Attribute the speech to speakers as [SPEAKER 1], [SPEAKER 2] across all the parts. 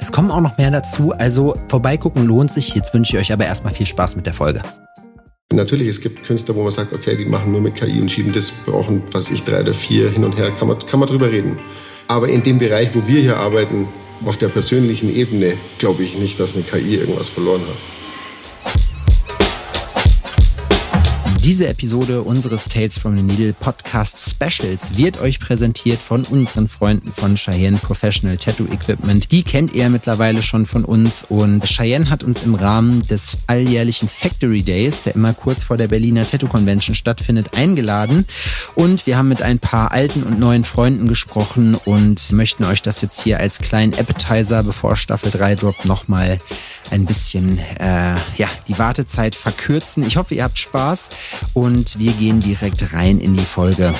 [SPEAKER 1] Es kommen auch noch mehr dazu, also vorbeigucken lohnt sich. Jetzt wünsche ich euch aber erstmal viel Spaß mit der Folge.
[SPEAKER 2] Natürlich, es gibt Künstler, wo man sagt, okay, die machen nur mit KI und schieben das, brauchen, was ich, drei oder vier hin und her, kann man, kann man drüber reden. Aber in dem Bereich, wo wir hier arbeiten, auf der persönlichen Ebene, glaube ich nicht, dass eine KI irgendwas verloren hat.
[SPEAKER 1] Diese Episode unseres Tales from the Needle Podcast Specials wird euch präsentiert von unseren Freunden von Cheyenne Professional Tattoo Equipment. Die kennt ihr mittlerweile schon von uns und Cheyenne hat uns im Rahmen des alljährlichen Factory Days, der immer kurz vor der Berliner Tattoo Convention stattfindet, eingeladen und wir haben mit ein paar alten und neuen Freunden gesprochen und möchten euch das jetzt hier als kleinen Appetizer, bevor Staffel 3 droppt, nochmal ein bisschen äh, ja, die Wartezeit verkürzen. Ich hoffe, ihr habt Spaß und wir gehen direkt rein in die Folge.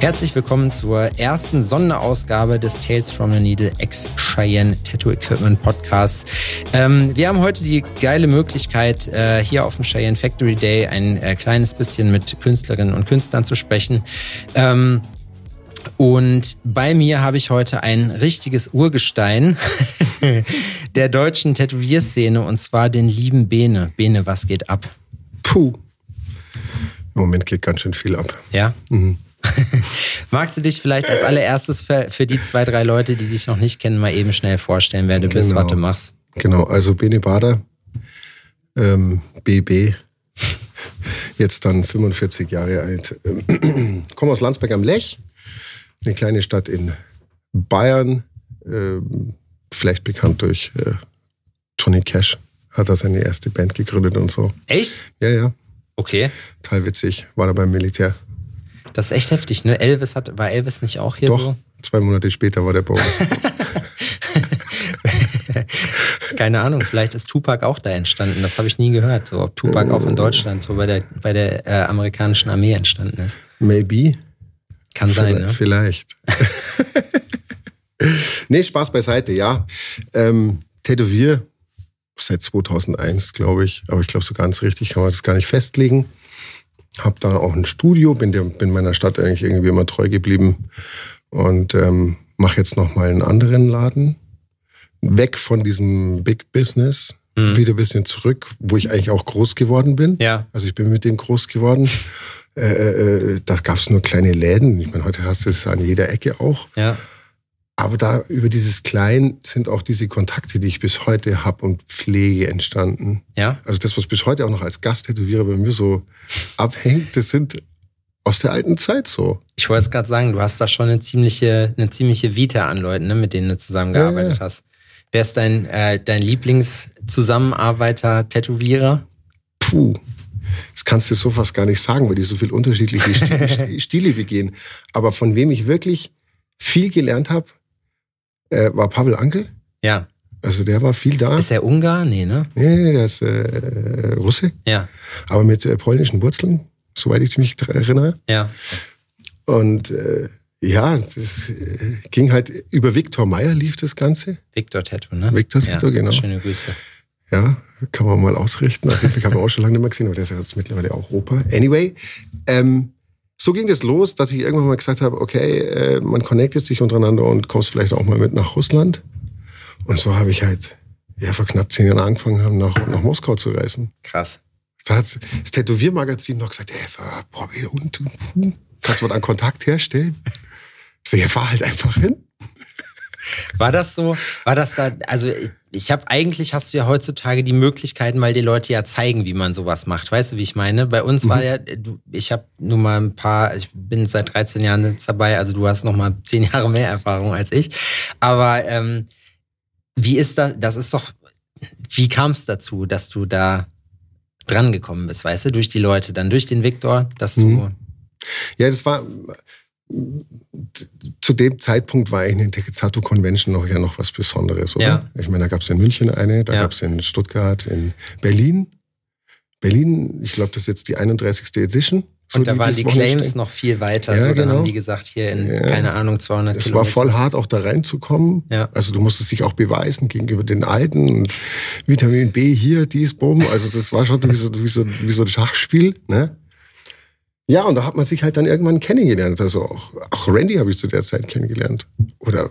[SPEAKER 1] Herzlich willkommen zur ersten Sonderausgabe des Tales from the Needle X Cheyenne Tattoo Equipment Podcasts. Ähm, wir haben heute die geile Möglichkeit, äh, hier auf dem Cheyenne Factory Day ein äh, kleines bisschen mit Künstlerinnen und Künstlern zu sprechen. Ähm, und bei mir habe ich heute ein richtiges Urgestein der deutschen Tätowierszene und zwar den lieben Bene. Bene, was geht ab?
[SPEAKER 2] Puh. Im Moment geht ganz schön viel ab.
[SPEAKER 1] Ja? Mhm. Magst du dich vielleicht als allererstes für, für, die zwei, drei Leute, die dich noch nicht kennen, mal eben schnell vorstellen, wer du genau. bist, was du machst?
[SPEAKER 2] Genau, also Bene Bader, ähm, BB, jetzt dann 45 Jahre alt, ähm, komme aus Landsberg am Lech, eine kleine Stadt in Bayern, äh, vielleicht bekannt durch äh, Johnny Cash, hat er seine erste Band gegründet und so.
[SPEAKER 1] Echt?
[SPEAKER 2] Ja, ja.
[SPEAKER 1] Okay.
[SPEAKER 2] Total witzig, war da beim Militär.
[SPEAKER 1] Das ist echt heftig, ne? Elvis hat, war Elvis nicht auch hier
[SPEAKER 2] Doch,
[SPEAKER 1] so?
[SPEAKER 2] Zwei Monate später war der bei uns.
[SPEAKER 1] Keine Ahnung, vielleicht ist Tupac auch da entstanden. Das habe ich nie gehört. So, ob Tupac auch in Deutschland so bei der, bei der äh, amerikanischen Armee entstanden ist.
[SPEAKER 2] Maybe.
[SPEAKER 1] Kann sein, ne?
[SPEAKER 2] Vielleicht. nee, Spaß beiseite, ja. Ähm, Tätowier seit 2001, glaube ich. Aber ich glaube, so ganz richtig kann man das gar nicht festlegen. Hab da auch ein Studio, bin, der, bin meiner Stadt eigentlich irgendwie immer treu geblieben und ähm, mache jetzt noch mal einen anderen Laden. Weg von diesem Big Business, mhm. wieder ein bisschen zurück, wo ich eigentlich auch groß geworden bin.
[SPEAKER 1] Ja.
[SPEAKER 2] Also ich bin mit dem groß geworden. Äh, äh, da gab es nur kleine Läden. Ich meine, heute hast du es an jeder Ecke auch.
[SPEAKER 1] Ja.
[SPEAKER 2] Aber da über dieses Klein sind auch diese Kontakte, die ich bis heute habe und pflege, entstanden.
[SPEAKER 1] Ja.
[SPEAKER 2] Also das, was bis heute auch noch als Gasttätowierer bei mir so abhängt, das sind aus der alten Zeit so.
[SPEAKER 1] Ich wollte es gerade sagen, du hast da schon eine ziemliche, eine ziemliche Vita an Leuten, ne, mit denen du zusammengearbeitet ja, ja. hast. Wer ist dein, äh, dein Lieblingszusammenarbeiter, Tätowierer?
[SPEAKER 2] Puh. Das kannst du so fast gar nicht sagen, weil die so viel unterschiedliche Stile, Stile begehen. Aber von wem ich wirklich viel gelernt habe, äh, war Pavel Ankel.
[SPEAKER 1] Ja.
[SPEAKER 2] Also der war viel da.
[SPEAKER 1] Ist er Ungar? Nee, ne?
[SPEAKER 2] Nee, der ist äh, Russe.
[SPEAKER 1] Ja.
[SPEAKER 2] Aber mit äh, polnischen Wurzeln, soweit ich mich erinnere.
[SPEAKER 1] Ja.
[SPEAKER 2] Und äh, ja, das äh, ging halt über Viktor Meyer lief das Ganze.
[SPEAKER 1] Viktor Tattoo, ne?
[SPEAKER 2] Viktor Tattoo,
[SPEAKER 1] ja,
[SPEAKER 2] genau.
[SPEAKER 1] Schöne Grüße.
[SPEAKER 2] Ja, kann man mal ausrichten. Auf jeden Fall haben wir auch schon lange nicht mehr gesehen, aber der ist ja jetzt mittlerweile auch Opa. Anyway, ähm, so ging es das los, dass ich irgendwann mal gesagt habe, okay, äh, man connectet sich untereinander und kommst vielleicht auch mal mit nach Russland. Und so habe ich halt ja, vor knapp zehn Jahren angefangen, nach, nach Moskau zu reisen.
[SPEAKER 1] Krass.
[SPEAKER 2] Da hat das Tätowiermagazin noch gesagt, ey, boah, und, und, kannst du einen Kontakt herstellen? Ich sage, ja, fahr halt einfach hin.
[SPEAKER 1] War das so? War das da? Also ich habe eigentlich hast du ja heutzutage die Möglichkeiten, weil die Leute ja zeigen, wie man sowas macht. Weißt du, wie ich meine? Bei uns mhm. war ja, du, ich habe nur mal ein paar, ich bin seit 13 Jahren jetzt dabei, also du hast noch mal zehn Jahre mehr Erfahrung als ich. Aber ähm, wie ist das? Das ist doch, wie kam es dazu, dass du da dran gekommen bist, weißt du, durch die Leute, dann durch den Viktor, dass du.
[SPEAKER 2] Mhm. Ja, das war zu dem Zeitpunkt war eine Tattoo Convention noch ja noch was Besonderes, oder?
[SPEAKER 1] Ja.
[SPEAKER 2] Ich meine, da gab es in München eine, da
[SPEAKER 1] Ja.
[SPEAKER 2] gab es in Stuttgart, in Berlin. Berlin, ich glaube, das ist jetzt die 31. Edition. so
[SPEAKER 1] Und da waren
[SPEAKER 2] dieses
[SPEAKER 1] die
[SPEAKER 2] Wochenende
[SPEAKER 1] Claims noch viel weiter.
[SPEAKER 2] Ja,
[SPEAKER 1] so, dann
[SPEAKER 2] genau.
[SPEAKER 1] haben die gesagt, hier in,
[SPEAKER 2] Ja.
[SPEAKER 1] keine Ahnung, 200
[SPEAKER 2] Es war
[SPEAKER 1] Kilometer.
[SPEAKER 2] voll hart, auch da reinzukommen.
[SPEAKER 1] Ja.
[SPEAKER 2] Also du musstest dich auch beweisen gegenüber den Alten. Und Vitamin B hier, dies, bumm. Also das war schon wie so, wie so, wie so ein Schachspiel. Ne? Ja, und da hat man sich halt dann irgendwann kennengelernt. Also auch, auch Randy habe ich zu der Zeit kennengelernt. Oder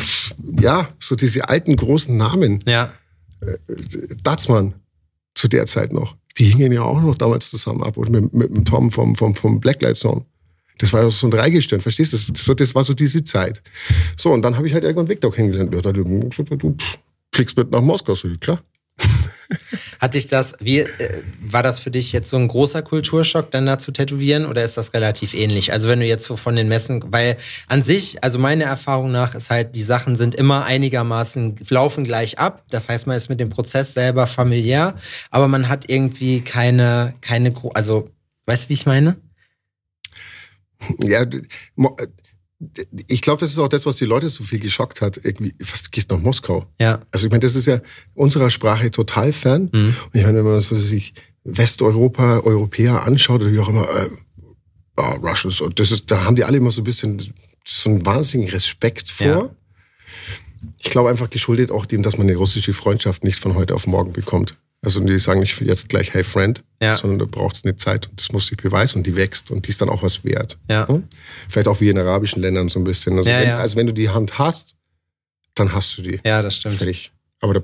[SPEAKER 2] pff, ja, so diese alten großen Namen.
[SPEAKER 1] Ja,
[SPEAKER 2] Datzmann zu der Zeit noch. Die hingen ja auch noch damals zusammen ab. Und mit, mit dem Tom vom, vom, vom Blacklight Song. Das war ja so ein Dreigestirn, verstehst du? Das, das war so diese Zeit. So, und dann habe ich halt irgendwann Victor kennengelernt. Ja, da hat gesagt, du pff, fliegst mit nach Moskau. So, klar.
[SPEAKER 1] Hatte ich das, wie, äh, war das für dich jetzt so ein großer Kulturschock, dann da zu tätowieren oder ist das relativ ähnlich? Also wenn du jetzt so von den Messen, weil an sich, also meine Erfahrung nach ist halt, die Sachen sind immer einigermaßen, laufen gleich ab. Das heißt, man ist mit dem Prozess selber familiär, aber man hat irgendwie keine, keine, also, weißt du, wie ich meine?
[SPEAKER 2] Ja, ich glaube, das ist auch das, was die Leute so viel geschockt hat. Irgendwie, was, du gehst nach Moskau.
[SPEAKER 1] Ja.
[SPEAKER 2] Also ich meine, das ist ja unserer Sprache total fern.
[SPEAKER 1] Mhm.
[SPEAKER 2] Und ich meine, wenn man so sich Westeuropa, Europäer anschaut oder wie auch immer, äh, ah, Russians, und das ist, da haben die alle immer so ein bisschen so einen wahnsinnigen Respekt vor.
[SPEAKER 1] Ja.
[SPEAKER 2] Ich glaube einfach geschuldet auch dem, dass man eine russische Freundschaft nicht von heute auf morgen bekommt. Also die sagen nicht jetzt gleich Hey Friend,
[SPEAKER 1] Ja.
[SPEAKER 2] sondern da braucht es eine Zeit und das muss sich beweisen und die wächst und die ist dann auch was wert.
[SPEAKER 1] Ja.
[SPEAKER 2] Hm? Vielleicht auch wie in arabischen Ländern so ein bisschen. Also,
[SPEAKER 1] Ja,
[SPEAKER 2] wenn, also wenn du die Hand hast, dann hast du die.
[SPEAKER 1] Ja, das stimmt.
[SPEAKER 2] Fertig. Aber da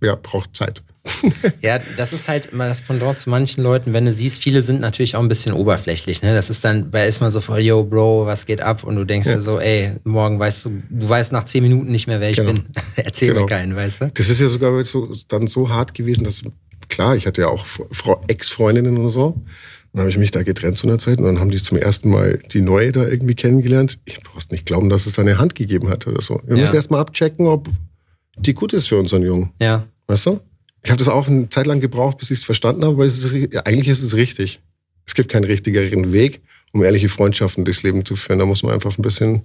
[SPEAKER 2] ja, braucht Zeit.
[SPEAKER 1] Ja, das ist halt immer das Pendant zu manchen Leuten, wenn du siehst, viele sind natürlich auch ein bisschen oberflächlich. Ne? Das ist dann, da ist man so voll, yo, Bro, was geht ab? Und du denkst
[SPEAKER 2] Ja.
[SPEAKER 1] dir so, ey, morgen weißt du, du weißt nach zehn Minuten nicht mehr, wer ich
[SPEAKER 2] Genau.
[SPEAKER 1] bin. Erzähl
[SPEAKER 2] Genau.
[SPEAKER 1] mir keinen, weißt du?
[SPEAKER 2] Das ist ja sogar so, dann so hart gewesen, dass, klar, ich hatte ja auch Frau, Ex-Freundinnen oder so. Dann habe ich mich da getrennt zu einer Zeit und dann haben die zum ersten Mal die neue da irgendwie kennengelernt. Ich brauchst nicht glauben, dass es da eine Hand gegeben hat oder so. Wir
[SPEAKER 1] Ja.
[SPEAKER 2] müssen erst mal abchecken, ob die gut ist für unseren Jungen.
[SPEAKER 1] Ja.
[SPEAKER 2] Weißt du? Ich habe das auch eine Zeit lang gebraucht, bis ich es verstanden habe, aber ist, ja, eigentlich ist es richtig. Es gibt keinen richtigeren Weg, um ehrliche Freundschaften durchs Leben zu führen. Da muss man einfach ein bisschen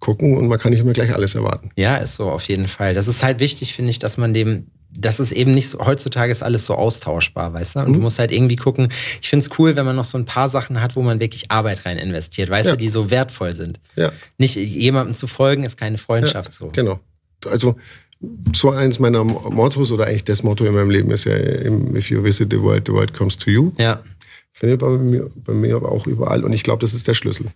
[SPEAKER 2] gucken und man kann nicht immer gleich alles erwarten.
[SPEAKER 1] Ja, ist so, auf jeden Fall. Das ist halt wichtig, finde ich, dass man dem, das ist eben nicht so, heutzutage ist alles so austauschbar, weißt du? Und
[SPEAKER 2] Mhm.
[SPEAKER 1] du musst halt irgendwie gucken, ich finde es cool, wenn man noch so ein paar Sachen hat, wo man wirklich Arbeit rein investiert, weißt
[SPEAKER 2] Ja.
[SPEAKER 1] du, die so wertvoll sind.
[SPEAKER 2] Ja.
[SPEAKER 1] Nicht jemandem zu folgen, ist keine Freundschaft so.
[SPEAKER 2] Genau. Also so eins meiner Mottos oder eigentlich das Motto in meinem Leben ist ja, if you visit the world, the world comes to you.
[SPEAKER 1] Ja.
[SPEAKER 2] Findet bei mir, bei mir aber auch überall. Und ich glaube, das ist der Schlüssel.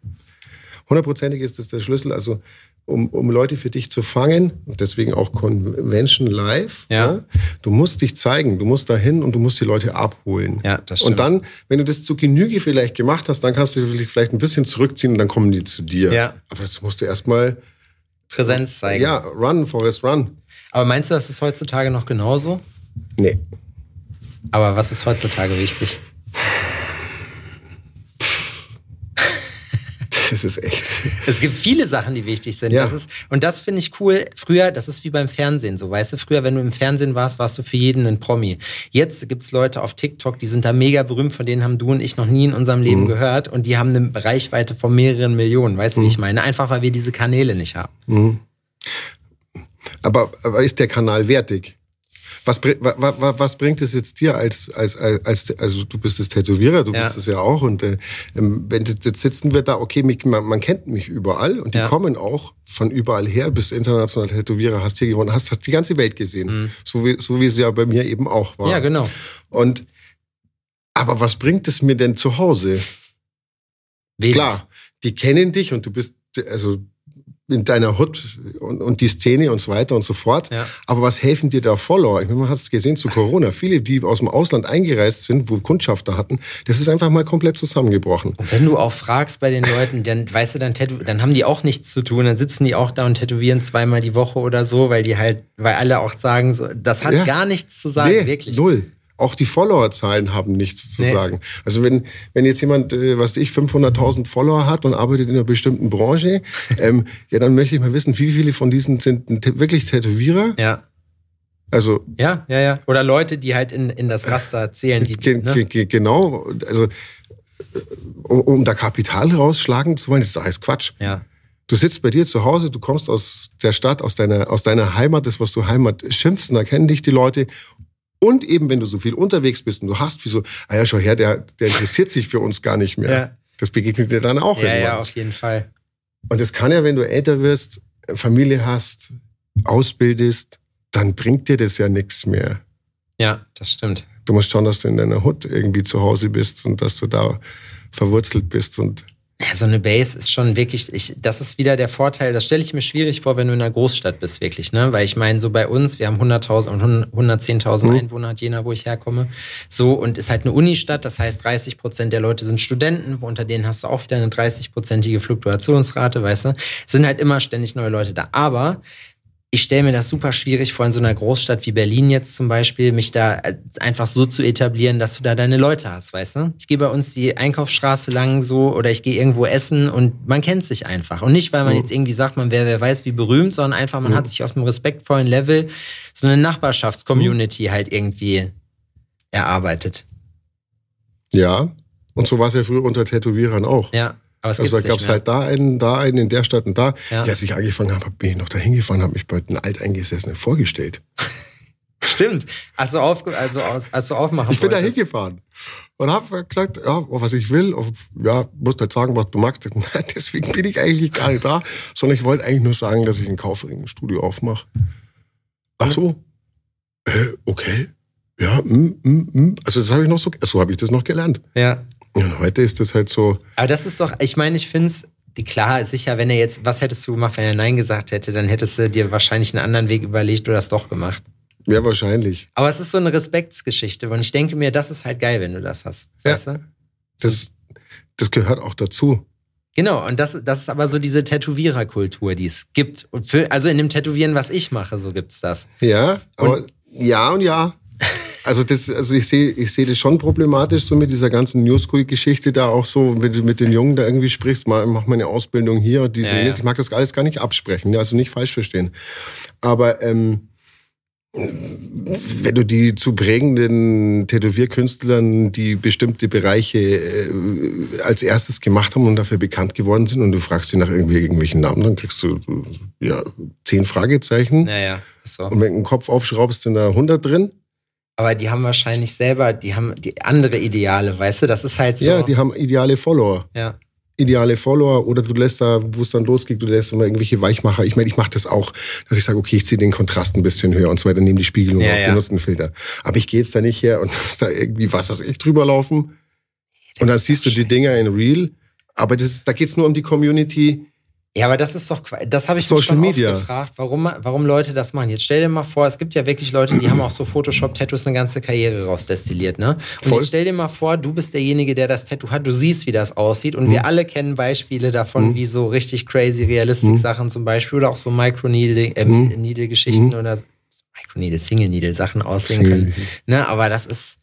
[SPEAKER 2] Hundertprozentig ist das der Schlüssel. Also um, um Leute für dich zu fangen, und deswegen auch Convention Live,
[SPEAKER 1] Ja.
[SPEAKER 2] du musst dich zeigen, du musst dahin und du musst die Leute abholen.
[SPEAKER 1] Ja, das stimmt.
[SPEAKER 2] Und dann, wenn du das zu Genüge vielleicht gemacht hast, dann kannst du dich vielleicht ein bisschen zurückziehen und dann kommen die zu dir.
[SPEAKER 1] Ja.
[SPEAKER 2] Aber dazu musst du erstmal,
[SPEAKER 1] Präsenz zeigen.
[SPEAKER 2] ja, run, Forest, run.
[SPEAKER 1] Aber meinst du, das ist heutzutage noch genauso?
[SPEAKER 2] Nee.
[SPEAKER 1] Aber was ist heutzutage wichtig?
[SPEAKER 2] Das ist echt.
[SPEAKER 1] Es gibt viele Sachen, die wichtig sind.
[SPEAKER 2] Ja.
[SPEAKER 1] Das ist, und das finde ich cool. Früher, das ist wie beim Fernsehen so, weißt du? Früher, wenn du im Fernsehen warst, warst du für jeden ein Promi. Jetzt gibt's Leute auf TikTok, die sind da mega berühmt, von denen haben du und ich noch nie in unserem
[SPEAKER 2] Mhm.
[SPEAKER 1] Leben gehört und die haben eine Reichweite von mehreren Millionen. Weißt du, wie ich
[SPEAKER 2] Mhm.
[SPEAKER 1] meine? Einfach, weil wir diese Kanäle nicht haben.
[SPEAKER 2] Aber, aber ist der Kanal wertig? Was, bri- wa, wa, was bringt es jetzt dir als, als, als, also du bist das Tätowierer, du
[SPEAKER 1] Ja.
[SPEAKER 2] bist es ja auch und äh, ähm, wenn jetzt sitzen wir da, okay, mich, man, man kennt mich überall und die
[SPEAKER 1] Ja.
[SPEAKER 2] kommen auch von überall her, bist international Tätowierer, hast hier gewonnen, hast, hast die ganze Welt gesehen, so, wie, so wie es ja bei mir eben auch war.
[SPEAKER 1] Mhm. Ja, genau.
[SPEAKER 2] Und aber was bringt es mir denn zu Hause?
[SPEAKER 1] Wenig.
[SPEAKER 2] Klar, die kennen dich und du bist also in deiner Hut und, und die Szene und so weiter und so fort.
[SPEAKER 1] Ja.
[SPEAKER 2] Aber was helfen dir da Follower? Ich meine, man hat es gesehen zu Corona. Viele, die aus dem Ausland eingereist sind, wo Kundschafter hatten, das ist einfach mal komplett zusammengebrochen.
[SPEAKER 1] Und wenn du auch fragst bei den Leuten, dann weißt du, dann, dann haben die auch nichts zu tun. Dann sitzen die auch da und tätowieren zweimal die Woche oder so, weil die halt, weil alle auch sagen, so, das hat
[SPEAKER 2] Ja.
[SPEAKER 1] gar nichts zu sagen,
[SPEAKER 2] nee,
[SPEAKER 1] wirklich.
[SPEAKER 2] null. Auch die Followerzahlen haben nichts zu
[SPEAKER 1] Nee.
[SPEAKER 2] sagen. Also wenn, wenn jetzt jemand, äh, was ich, 500.000 Follower hat und arbeitet in einer bestimmten Branche, ähm, ja, dann möchte ich mal wissen, wie viele von diesen sind wirklich Tätowierer?
[SPEAKER 1] Ja.
[SPEAKER 2] Also
[SPEAKER 1] Ja, ja, ja. Oder Leute, die halt in, in das Raster zählen, die,
[SPEAKER 2] Ge
[SPEAKER 1] ne?
[SPEAKER 2] ge ge genau, also um, um da Kapital rausschlagen zu wollen, das ist alles Quatsch.
[SPEAKER 1] Ja.
[SPEAKER 2] Du sitzt bei dir zu Hause, du kommst aus der Stadt, aus deiner, aus deiner Heimat, das, was du Heimat schimpfst, und da kennen dich die Leute. Und eben, wenn du so viel unterwegs bist und du hast wie so, ah ja, schau her, der, der interessiert sich für uns gar nicht mehr.
[SPEAKER 1] Ja.
[SPEAKER 2] Das begegnet dir dann auch
[SPEAKER 1] Ja,
[SPEAKER 2] irgendwann.
[SPEAKER 1] ja, auf jeden Fall.
[SPEAKER 2] Und es kann ja, wenn du älter wirst, Familie hast, ausbildest, dann bringt dir das ja nichts mehr.
[SPEAKER 1] Ja, das stimmt.
[SPEAKER 2] Du musst schauen, dass du in deiner Hut irgendwie zu Hause bist und dass du da verwurzelt bist und
[SPEAKER 1] Ja, so eine Base ist schon wirklich, ich, das ist wieder der Vorteil, das stelle ich mir schwierig vor, wenn du in einer Großstadt bist, wirklich, ne? Weil ich meine, so bei uns, wir haben 100.000 und 110.000
[SPEAKER 2] Mhm.
[SPEAKER 1] Einwohner, hat Jena, wo ich herkomme. So, und ist halt eine Unistadt, das heißt, 30 Prozent der Leute sind Studenten, wo unter denen hast du auch wieder eine 30-prozentige Fluktuationsrate, weißt du? Es sind halt immer ständig neue Leute da. Aber ich stelle mir das super schwierig vor, in so einer Großstadt wie Berlin jetzt zum Beispiel, mich da äh, einfach so zu etablieren, dass du da deine Leute hast, weißt du? Ich gehe bei uns die Einkaufsstraße lang so oder ich gehe irgendwo essen und man kennt sich einfach. Und nicht, weil man
[SPEAKER 2] Mhm.
[SPEAKER 1] jetzt irgendwie sagt, man wäre wer weiß wie berühmt, sondern einfach, man hat sich auf einem respektvollen Level so eine Nachbarschaftscommunity halt irgendwie erarbeitet.
[SPEAKER 2] ja. Und so war es ja früher unter Tätowierern auch.
[SPEAKER 1] Ja,
[SPEAKER 2] Also da gab es halt da einen, da einen, in der Stadt und da.
[SPEAKER 1] Ja.
[SPEAKER 2] Ja. Als ich angefangen habe, bin ich noch da hingefahren, habe mich bei den Alteingesessenen vorgestellt.
[SPEAKER 1] Stimmt. Also, auf, also, aus- als du aufmachen
[SPEAKER 2] Ich bin da hingefahren und habe gesagt, ja, was ich will, ja, musst halt sagen, was du magst. Deswegen bin ich eigentlich gar nicht da, sondern ich wollte eigentlich nur sagen, dass ich ein Studio aufmache. Ach so, äh, okay, ja, mm, mm, mm. also das habe ich noch so, so habe ich das noch gelernt.
[SPEAKER 1] Ja.
[SPEAKER 2] Und heute ist das halt so,
[SPEAKER 1] Aber das ist doch, ich meine, ich finde es, klar, sicher, wenn er jetzt, was hättest du gemacht, wenn er Nein gesagt hätte, dann hättest du dir wahrscheinlich einen anderen Weg überlegt oder das doch gemacht.
[SPEAKER 2] ja, wahrscheinlich.
[SPEAKER 1] Aber es ist so eine Respektsgeschichte und ich denke mir, das ist halt geil, wenn du das hast.
[SPEAKER 2] Ja.
[SPEAKER 1] Weißt du?
[SPEAKER 2] Das, das gehört auch dazu.
[SPEAKER 1] Genau, und das, das ist aber so diese Tätowiererkultur, die es gibt. Und für, also in dem Tätowieren, was ich mache, so gibt's das.
[SPEAKER 2] Ja, aber ja und ja. Also das, also ich sehe, ich sehe das schon problematisch so mit dieser ganzen New School-Geschichte da auch so, wenn du mit den Jungen da irgendwie sprichst, mal mach mal eine Ausbildung hier und diese,
[SPEAKER 1] Ja, ja.
[SPEAKER 2] ich mag das alles gar nicht absprechen, ja, also nicht falsch verstehen. Aber ähm, wenn du die zu prägenden Tätowierkünstlern, die bestimmte Bereiche äh, als erstes gemacht haben und dafür bekannt geworden sind und du fragst sie nach irgendwie irgendwelchen Namen, dann kriegst du äh, ja zehn Fragezeichen.
[SPEAKER 1] Naja, so.
[SPEAKER 2] Und wenn du den Kopf aufschraubst, sind da 100 drin.
[SPEAKER 1] Aber die haben wahrscheinlich selber, die haben die andere Ideale, weißt du? Das ist halt so.
[SPEAKER 2] Ja, die haben ideale Follower.
[SPEAKER 1] ja.
[SPEAKER 2] Ideale Follower oder du lässt da, wo es dann losgeht, du lässt immer irgendwelche Weichmacher. Ich meine, ich mache das auch, dass ich sage, okay, ich ziehe den Kontrast ein bisschen höher und so weiter, nehme die Spiegelung
[SPEAKER 1] Ja,
[SPEAKER 2] auf,
[SPEAKER 1] ja.
[SPEAKER 2] benutze einen Filter. Aber ich gehe jetzt da nicht her und lass da irgendwie was weiß ich drüber laufen. Und dann siehst du die Dinger in Real. Aber das da geht's nur um die Community.
[SPEAKER 1] Ja, aber das ist doch, das habe ich
[SPEAKER 2] Social
[SPEAKER 1] schon
[SPEAKER 2] Media.
[SPEAKER 1] oft gefragt, warum, warum Leute das machen. Jetzt stell dir mal vor, es gibt ja wirklich Leute, die haben auch so Photoshop-Tattoos eine ganze Karriere rausdestilliert, ne? Und
[SPEAKER 2] Voll.
[SPEAKER 1] jetzt stell dir mal vor, du bist derjenige, der das Tattoo hat, du siehst, wie das aussieht und
[SPEAKER 2] Mhm.
[SPEAKER 1] wir alle kennen Beispiele davon, wie so richtig crazy Realistik-Sachen zum Beispiel oder auch so Micro-Needle-Geschichten
[SPEAKER 2] Mhm.
[SPEAKER 1] oder Micro-Needle, Single-Needle-Sachen aussehen können. Ne? Aber das ist,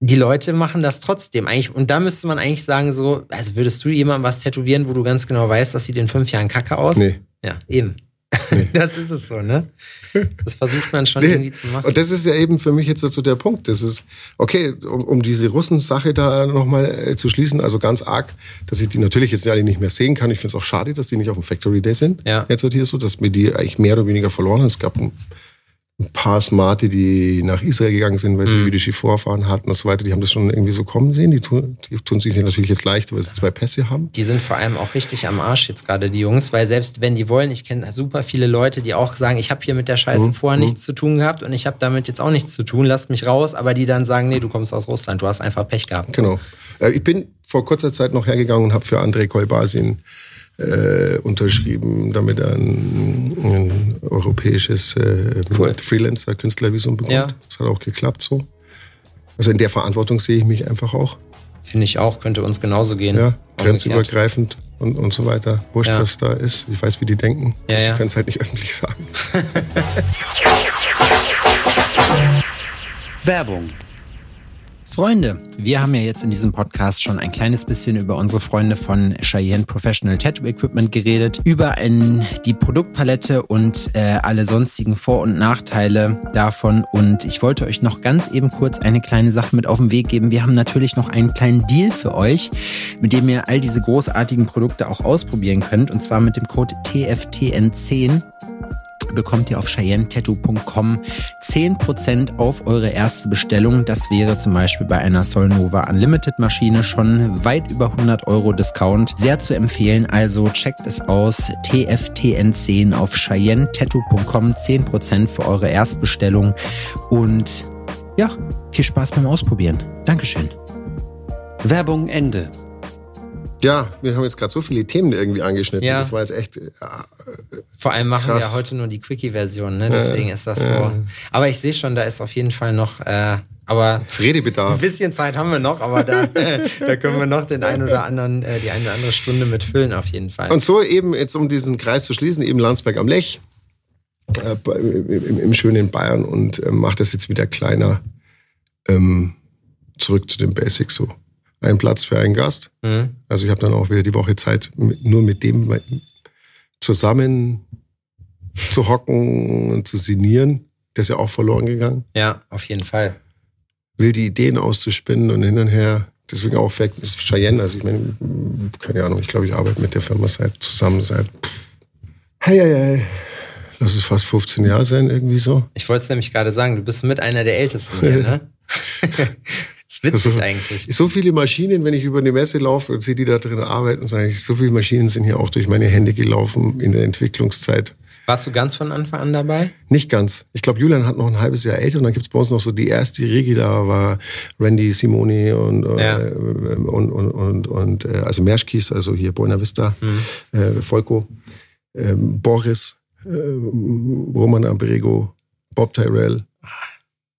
[SPEAKER 1] die Leute machen das trotzdem eigentlich. Und da müsste man eigentlich sagen, so, also würdest du jemandem was tätowieren, wo du ganz genau weißt, das sieht in fünf Jahren kacke aus?
[SPEAKER 2] Nee.
[SPEAKER 1] Ja, eben. Das ist es so, ne? Das versucht man schon
[SPEAKER 2] Nee.
[SPEAKER 1] irgendwie zu machen.
[SPEAKER 2] Und das ist ja eben für mich jetzt so der Punkt. Das ist, okay, um, um diese Russen-Sache da nochmal äh, zu schließen, also ganz arg, dass ich die natürlich jetzt alle nicht mehr sehen kann. Ich finde es auch schade, dass die nicht auf dem Factory Day sind.
[SPEAKER 1] Ja.
[SPEAKER 2] Jetzt halt hier so, dass wir die eigentlich mehr oder weniger verloren haben. Es gab ein, ein paar Smarte, die nach Israel gegangen sind, weil
[SPEAKER 1] Mhm.
[SPEAKER 2] sie jüdische Vorfahren hatten und so weiter. Die haben das schon irgendwie so kommen sehen. Die tun, die tun sich natürlich jetzt leicht, weil sie zwei Pässe haben.
[SPEAKER 1] Die sind vor allem auch richtig am Arsch jetzt gerade, die Jungs, weil selbst wenn die wollen, ich kenne super viele Leute, die auch sagen, ich habe hier mit der Scheiße vorher nichts zu tun gehabt und ich habe damit jetzt auch nichts zu tun, lasst mich raus, aber die dann sagen, nee, du kommst aus Russland, du hast einfach Pech gehabt.
[SPEAKER 2] Genau. Äh, ich bin vor kurzer Zeit noch hergegangen und habe für Andrei Kolbasin äh, unterschrieben, damit er ein, ein europäisches äh,
[SPEAKER 1] Cool.
[SPEAKER 2] Freelancer-Künstlervisum bekommt.
[SPEAKER 1] Ja.
[SPEAKER 2] Das hat auch geklappt so. Also in der Verantwortung sehe ich mich einfach auch.
[SPEAKER 1] Finde ich auch, könnte uns genauso gehen.
[SPEAKER 2] Ja, grenzübergreifend und, und so weiter. Wurscht,
[SPEAKER 1] Ja.
[SPEAKER 2] was da ist. Ich weiß, wie die denken.
[SPEAKER 1] Ja,
[SPEAKER 2] ich
[SPEAKER 1] ja.
[SPEAKER 2] kann es halt nicht öffentlich sagen.
[SPEAKER 3] Werbung.
[SPEAKER 1] Freunde, wir haben ja jetzt in diesem Podcast schon ein kleines bisschen über unsere Freunde von Cheyenne Professional Tattoo Equipment geredet, über ein, die Produktpalette und äh, alle sonstigen Vor- und Nachteile davon. Und ich wollte euch noch ganz eben kurz eine kleine Sache mit auf den Weg geben. Wir haben natürlich noch einen kleinen Deal für euch, mit dem ihr all diese großartigen Produkte auch ausprobieren könnt. Und zwar mit dem Code TFTN10 bekommt ihr auf CheyenneTattoo.com 10% auf eure erste Bestellung. Das wäre zum Beispiel bei einer Solnova Unlimited Maschine schon weit über 100 Euro Discount. Sehr zu empfehlen, also checkt es aus. TFTN10 auf CheyenneTattoo.com 10% für eure Erstbestellung und ja, viel Spaß beim Ausprobieren. Dankeschön.
[SPEAKER 3] Werbung Ende.
[SPEAKER 2] Ja, wir haben jetzt gerade so viele Themen irgendwie angeschnitten.
[SPEAKER 1] Ja.
[SPEAKER 2] Das war jetzt echt. äh,
[SPEAKER 1] Vor allem machen wir
[SPEAKER 2] Krass.
[SPEAKER 1] ja heute nur die Quickie-Version, ne? deswegen ist das so. Aber ich sehe schon, da ist auf jeden Fall noch, äh, aber ein
[SPEAKER 2] Redebedarf.
[SPEAKER 1] bisschen Zeit haben wir noch, aber da, da können wir noch den einen oder anderen, äh, die eine oder andere Stunde mit füllen auf jeden Fall.
[SPEAKER 2] Und so eben, jetzt um diesen Kreis zu schließen, eben Landsberg am Lech, äh, im, im schönen Bayern und äh, macht das jetzt wieder kleiner. Ähm, zurück zu den Basics so. Ein Platz für einen Gast.
[SPEAKER 1] Mhm.
[SPEAKER 2] Also ich habe dann auch wieder die Woche Zeit, nur mit dem zusammen zu hocken und zu sinnieren. Das ist ja auch verloren gegangen.
[SPEAKER 1] Ja, auf jeden Fall.
[SPEAKER 2] Will die Ideen auszuspinnen und hin und her. Deswegen auch vielleicht Cheyenne. Also ich meine, keine Ahnung, ich glaube, ich arbeite mit der Firma seit zusammen seit hei, hei, hei. lass es fast 15 Jahre sein, irgendwie so.
[SPEAKER 1] Ich wollte es nämlich gerade sagen, du bist mit einer der Ältesten hier, ne? ist witzig
[SPEAKER 2] Also,
[SPEAKER 1] eigentlich.
[SPEAKER 2] So viele Maschinen, wenn ich über eine Messe laufe und sehe die da drin arbeiten, sage ich, so viele Maschinen sind hier auch durch meine Hände gelaufen in der Entwicklungszeit.
[SPEAKER 1] Warst du ganz von Anfang an dabei?
[SPEAKER 2] Nicht ganz. Ich glaube, Julian hat noch ein halbes Jahr älter und dann gibt's bei uns noch so die erste Riege, da war Randy Simoni und,
[SPEAKER 1] Ja.
[SPEAKER 2] äh, und, und, und, und äh, also Merschkis, also hier Buena Vista, äh, Volko, ähm, Boris, äh, Roman Ambrego, Bob Tyrell.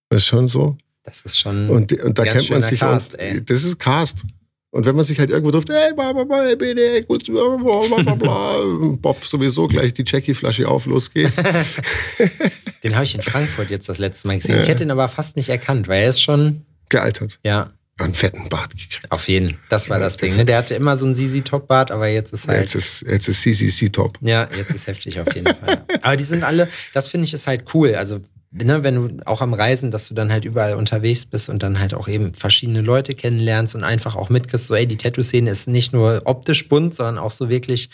[SPEAKER 2] Das ist schon so.
[SPEAKER 1] Das ist schon.
[SPEAKER 2] Und, und da kennt man sich.
[SPEAKER 1] Cast,
[SPEAKER 2] und,
[SPEAKER 1] ey.
[SPEAKER 2] Das ist Cast. Und wenn man sich halt irgendwo trifft, hey, bla, bla, bla, bitte, gut, bla, bla, bla, bla, Bob sowieso gleich die Jackie-Flasche auf, los geht's.
[SPEAKER 1] den habe ich in Frankfurt jetzt das letzte Mal gesehen. Ich hätte ihn aber fast nicht erkannt, weil er ist schon,
[SPEAKER 2] Gealtert.
[SPEAKER 1] ja,
[SPEAKER 2] Einen fetten Bart gekriegt.
[SPEAKER 1] auf jeden. Das war das Ding. Ne? Der hatte immer so einen Sisi-Top-Bart, aber jetzt ist halt.
[SPEAKER 2] Jetzt ist, jetzt ist CCC top.
[SPEAKER 1] Ja, jetzt ist heftig auf jeden Fall. Aber die sind alle, das finde ich ist halt cool. Also, ne, wenn du auch am Reisen, dass du dann halt überall unterwegs bist und dann halt auch eben verschiedene Leute kennenlernst und einfach auch mitkriegst, so, ey, die Tattoo-Szene ist nicht nur optisch bunt, sondern auch so wirklich,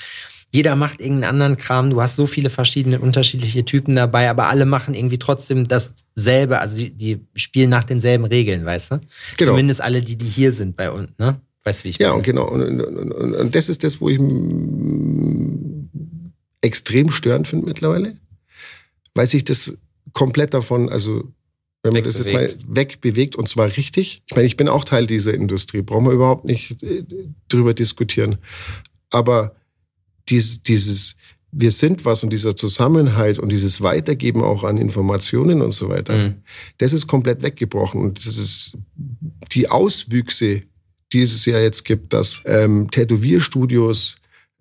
[SPEAKER 1] jeder macht irgendeinen anderen Kram. Du hast so viele verschiedene, unterschiedliche Typen dabei, aber alle machen irgendwie trotzdem dasselbe. Also, die, die spielen nach denselben Regeln, weißt du?
[SPEAKER 2] Genau.
[SPEAKER 1] Zumindest alle, die, die hier sind bei uns, ne? Weißt du, wie ich
[SPEAKER 2] Ja,
[SPEAKER 1] meine?
[SPEAKER 2] und genau. Und, und, und, und, das ist das, wo ich extrem störend finde mittlerweile. Weil sich das komplett davon, also wenn man das jetzt mal
[SPEAKER 1] Wegbewegt.
[SPEAKER 2] und zwar richtig. Ich meine, ich bin auch Teil dieser Industrie, brauchen wir überhaupt nicht äh, drüber diskutieren. Aber dies, dieses, wir sind was und dieser Zusammenhalt und dieses Weitergeben auch an Informationen und so weiter,
[SPEAKER 1] Mhm.
[SPEAKER 2] das ist komplett weggebrochen. Und das ist die Auswüchse, die es ja jetzt gibt, dass ähm, Tätowierstudios,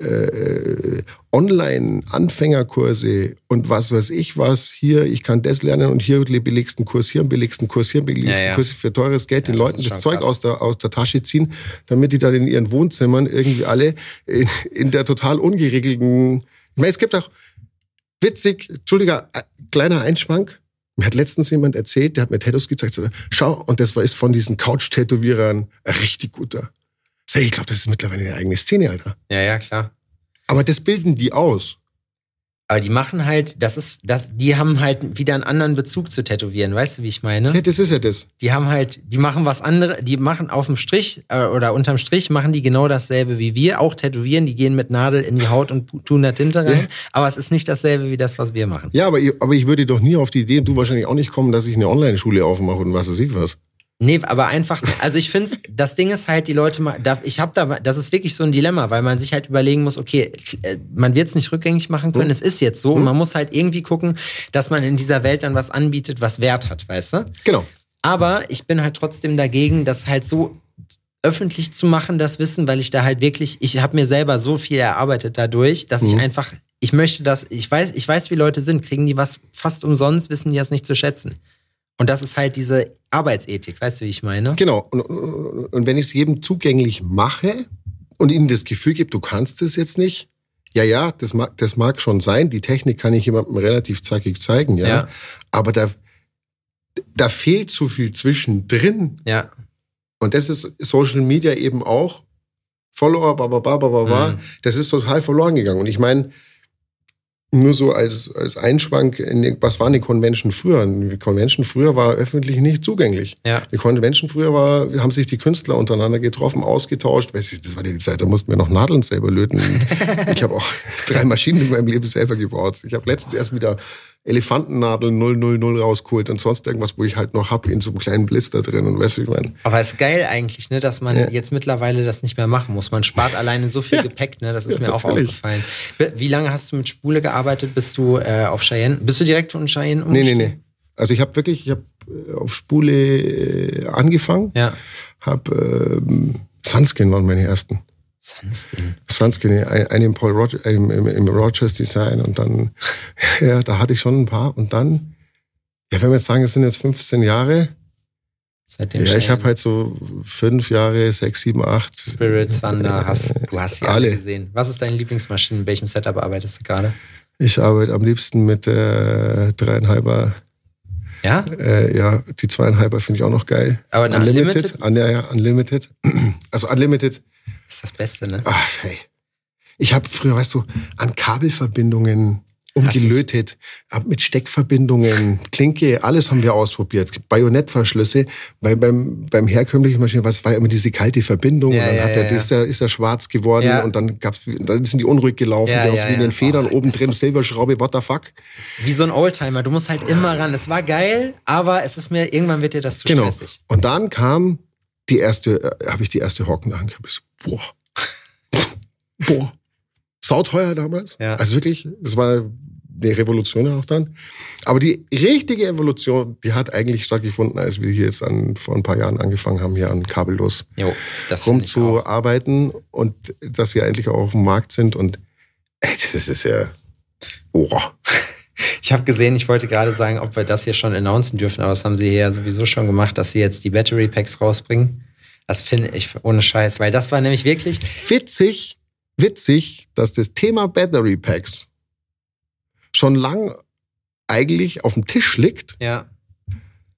[SPEAKER 2] äh, Online-Anfängerkurse und was weiß ich was, hier, ich kann das lernen und hier belegst einen Kurs, hier belegst einen Kurs, hier einen belegst
[SPEAKER 1] Ja, ja.
[SPEAKER 2] Kurs für teures Geld, den
[SPEAKER 1] Ja, das
[SPEAKER 2] Leuten das Zeug
[SPEAKER 1] krass.
[SPEAKER 2] aus der, aus der Tasche ziehen, damit die dann in ihren Wohnzimmern irgendwie alle in, in der total ungeregelten, ich meine, es gibt auch witzig, Entschuldiger, äh, kleiner Einschwank. Mir hat letztens jemand erzählt, der hat mir Tattoos gezeigt, schau, und das war ist von diesen Couch-Tätowierern ein richtig guter. Ich glaube, das ist mittlerweile eine eigene Szene, Alter.
[SPEAKER 1] Ja, ja, klar.
[SPEAKER 2] Aber das bilden die aus.
[SPEAKER 1] Aber die machen halt, das ist, das, die haben halt wieder einen anderen Bezug zu Tätowieren, weißt du, wie ich meine?
[SPEAKER 2] Ja, das ist ja das.
[SPEAKER 1] Die haben halt, die machen was anderes, die machen auf dem Strich äh, oder unterm Strich machen die genau dasselbe wie wir, auch tätowieren, die gehen mit Nadel in die Haut und tun da Tinte rein,
[SPEAKER 2] Ja.
[SPEAKER 1] aber es ist nicht dasselbe wie das, was wir machen.
[SPEAKER 2] Ja, aber ich, aber ich würde doch nie auf die Idee, und du wahrscheinlich auch nicht kommen, dass ich eine Online-Schule aufmache und was weiß ich was.
[SPEAKER 1] Nee, aber einfach, also ich finde, das Ding ist halt, die Leute, mal, ich habe da, das ist wirklich so ein Dilemma, weil man sich halt überlegen muss, okay, äh, man wird es nicht rückgängig machen können, es ist jetzt so und man muss halt irgendwie gucken, dass man in dieser Welt dann was anbietet, was Wert hat, weißt du?
[SPEAKER 2] Genau.
[SPEAKER 1] Aber ich bin halt trotzdem dagegen, das halt so öffentlich zu machen, das Wissen, weil ich da halt wirklich, ich habe mir selber so viel erarbeitet dadurch, dass ich einfach, ich möchte das, ich weiß, ich weiß, wie Leute sind, kriegen die was fast umsonst, wissen die das nicht zu schätzen. Und das ist halt diese Arbeitsethik, weißt du, wie ich meine?
[SPEAKER 2] Genau. Und, und, wenn ich es jedem zugänglich mache und ihnen das Gefühl gebe, du kannst es jetzt nicht, ja, ja, das mag, das mag schon sein. Die Technik kann ich jemandem relativ zackig zeigen, ja.
[SPEAKER 1] Ja.
[SPEAKER 2] Aber da, da fehlt zu viel zwischendrin.
[SPEAKER 1] Ja.
[SPEAKER 2] Und das ist Social Media eben auch. Follower, ba, ba, ba, ba, ba, ba.
[SPEAKER 1] Mhm.
[SPEAKER 2] Das ist total verloren gegangen. Und ich meine, nur so als, als Einschwank, in die, was war eine Convention früher? Die Convention früher war öffentlich nicht zugänglich.
[SPEAKER 1] Ja.
[SPEAKER 2] Die Convention früher war, haben sich die Künstler untereinander getroffen, ausgetauscht. Das war die Zeit, da mussten wir noch Nadeln selber löten. ich habe auch drei Maschinen in meinem Leben selber gebaut. Ich habe letztens erst wieder Elefantennadeln 000 rausgeholt und sonst irgendwas, wo ich halt noch hab in so einem kleinen Blister drin. Und weißt du, ich meine?
[SPEAKER 1] Aber es ist geil eigentlich, ne, dass man
[SPEAKER 2] Ja.
[SPEAKER 1] jetzt mittlerweile das nicht mehr machen muss. Man spart alleine so viel
[SPEAKER 2] Ja.
[SPEAKER 1] Gepäck, ne? Das ist
[SPEAKER 2] Ja,
[SPEAKER 1] mir auch
[SPEAKER 2] natürlich.
[SPEAKER 1] aufgefallen. Wie- lange hast du mit Spule gearbeitet? Bist du äh, auf Cheyenne? Bist du direkt von Cheyenne
[SPEAKER 2] Nee, nee,
[SPEAKER 1] umgestiegen?
[SPEAKER 2] nee. Also ich habe wirklich, ich habe auf Spule äh, angefangen,
[SPEAKER 1] Ja.
[SPEAKER 2] habe ähm, Sunskin waren meine ersten.
[SPEAKER 1] Sunskin.
[SPEAKER 2] Sunskin, ein, ein im Paul Roger, im, im, im Rogers Design und dann, ja, da hatte ich schon ein paar und dann, ja, wenn wir jetzt sagen, es sind jetzt 15 Jahre,
[SPEAKER 1] Seitdem
[SPEAKER 2] ja, ich habe halt so fünf Jahre, sechs, sieben, acht.
[SPEAKER 1] Spirit, Thunder, hast, du hast sie alle
[SPEAKER 2] Alle.
[SPEAKER 1] gesehen. Was ist deine Lieblingsmaschine? In welchem Setup arbeitest du gerade?
[SPEAKER 2] Ich arbeite am liebsten mit der dreieinhalber,
[SPEAKER 1] Ja?
[SPEAKER 2] äh, ja, die zweieinhalber finde ich auch noch geil.
[SPEAKER 1] Aber eine Unlimited?
[SPEAKER 2] Un, ja, ja, Unlimited. Also Unlimited,
[SPEAKER 1] Ist das Beste, ne?
[SPEAKER 2] ach, hey. Ich habe früher, weißt du, an Kabelverbindungen umgelötet, hab mit Steckverbindungen, Klinke, alles haben wir ausprobiert. Bajonettverschlüsse, weil beim, beim herkömmlichen Maschinen, was war ja immer diese kalte Verbindung
[SPEAKER 1] Ja,
[SPEAKER 2] und dann
[SPEAKER 1] ja,
[SPEAKER 2] hat der,
[SPEAKER 1] ja,
[SPEAKER 2] ist, er, ist er schwarz geworden
[SPEAKER 1] Ja.
[SPEAKER 2] und dann gab's, dann sind die unruhig gelaufen,
[SPEAKER 1] Ja,
[SPEAKER 2] die aus
[SPEAKER 1] ja,
[SPEAKER 2] wie in den. Federn
[SPEAKER 1] Oh,
[SPEAKER 2] oben drin, Silberschraube, what the fuck.
[SPEAKER 1] Wie so ein Oldtimer. Du musst halt immer ran. Es war geil, aber es ist mir, irgendwann wird dir das zu
[SPEAKER 2] Genau.
[SPEAKER 1] stressig.
[SPEAKER 2] Und dann kam die erste, äh, habe ich die erste Hocken so, boah. boah. Sauteuer damals.
[SPEAKER 1] Ja.
[SPEAKER 2] Also wirklich, das war eine Revolution auch dann. Aber die richtige Evolution, die hat eigentlich stattgefunden, als wir hier jetzt an, vor ein paar Jahren angefangen haben, hier an kabellos
[SPEAKER 1] Jo,
[SPEAKER 2] rumzuarbeiten und dass wir endlich auch auf dem Markt sind und ey, das ist ja, oh.
[SPEAKER 1] Ich habe gesehen, ich wollte gerade sagen, ob wir das hier schon announcen dürfen, aber das haben sie hier ja sowieso schon gemacht, dass sie jetzt die Battery Packs rausbringen. Das finde ich ohne Scheiß, weil das war nämlich wirklich,
[SPEAKER 2] witzig, witzig, dass das Thema Battery Packs schon lang eigentlich auf dem Tisch liegt.
[SPEAKER 1] ja,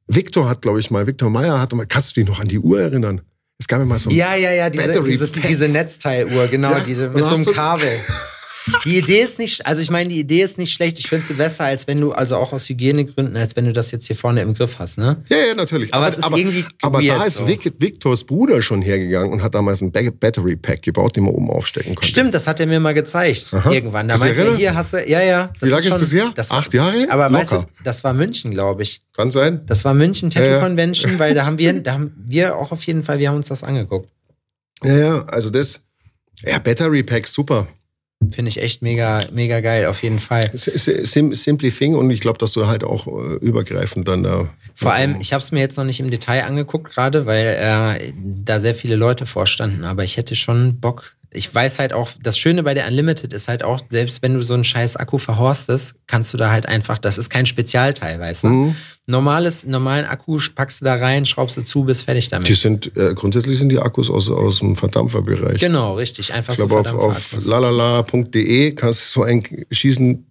[SPEAKER 2] Victor hat, glaube ich mal, Victor Meyer hat mal, kannst du dich noch an die Uhr erinnern? Es gab ja mal so ein
[SPEAKER 1] ja, ja, ja, diese, dieses, diese Netzteiluhr, genau,
[SPEAKER 2] Ja,
[SPEAKER 1] die, mit so einem Kabel. Die Idee ist nicht, also ich meine, die Idee ist nicht schlecht. Ich finde sie besser, als wenn du, also auch aus Hygienegründen, als wenn du das jetzt hier vorne im Griff hast, ne?
[SPEAKER 2] Ja, ja, natürlich.
[SPEAKER 1] Aber es ist irgendwie
[SPEAKER 2] aber da ist
[SPEAKER 1] so.
[SPEAKER 2] Vic, Victors Bruder schon hergegangen und hat damals ein Ba- Battery Pack gebaut, den man oben aufstecken konnte.
[SPEAKER 1] Stimmt, das hat er mir mal gezeigt.
[SPEAKER 2] Aha.
[SPEAKER 1] Irgendwann. Da meinte er, hier hast du, ja, ja.
[SPEAKER 2] Wie lange ist
[SPEAKER 1] schon-
[SPEAKER 2] das her?
[SPEAKER 1] war-
[SPEAKER 2] Acht Jahre?
[SPEAKER 1] Aber weißt du,
[SPEAKER 2] Locker.
[SPEAKER 1] das war München, glaube ich.
[SPEAKER 2] Kann sein.
[SPEAKER 1] Das war München Tattoo
[SPEAKER 2] Ja, ja.
[SPEAKER 1] Convention, weil da haben wir, da haben wir auch auf jeden Fall, wir haben uns das angeguckt.
[SPEAKER 2] Ja, ja, also das, ja, Battery Pack, super.
[SPEAKER 1] Finde ich echt mega, mega geil, auf jeden Fall.
[SPEAKER 2] Sim, simply thing und ich glaube, dass du halt auch äh, übergreifend dann da.
[SPEAKER 1] Vor allem, ich habe es mir jetzt noch nicht im Detail angeguckt gerade, weil äh, da sehr viele Leute vorstanden, aber ich hätte schon Bock. Ich weiß halt auch, das Schöne bei der Unlimited ist halt auch, selbst wenn du so einen scheiß Akku verhorstest, kannst du da halt einfach, das ist kein Spezialteil, weißt du?
[SPEAKER 2] Mhm.
[SPEAKER 1] Normales, normalen Akku packst du da rein, schraubst du zu, bist fertig damit.
[SPEAKER 2] Die sind, äh, grundsätzlich sind die Akkus aus, aus dem Verdampferbereich.
[SPEAKER 1] Genau, richtig. Einfach
[SPEAKER 2] Ich glaube,
[SPEAKER 1] so
[SPEAKER 2] auf, auf lalala.de kannst du so ein schießen,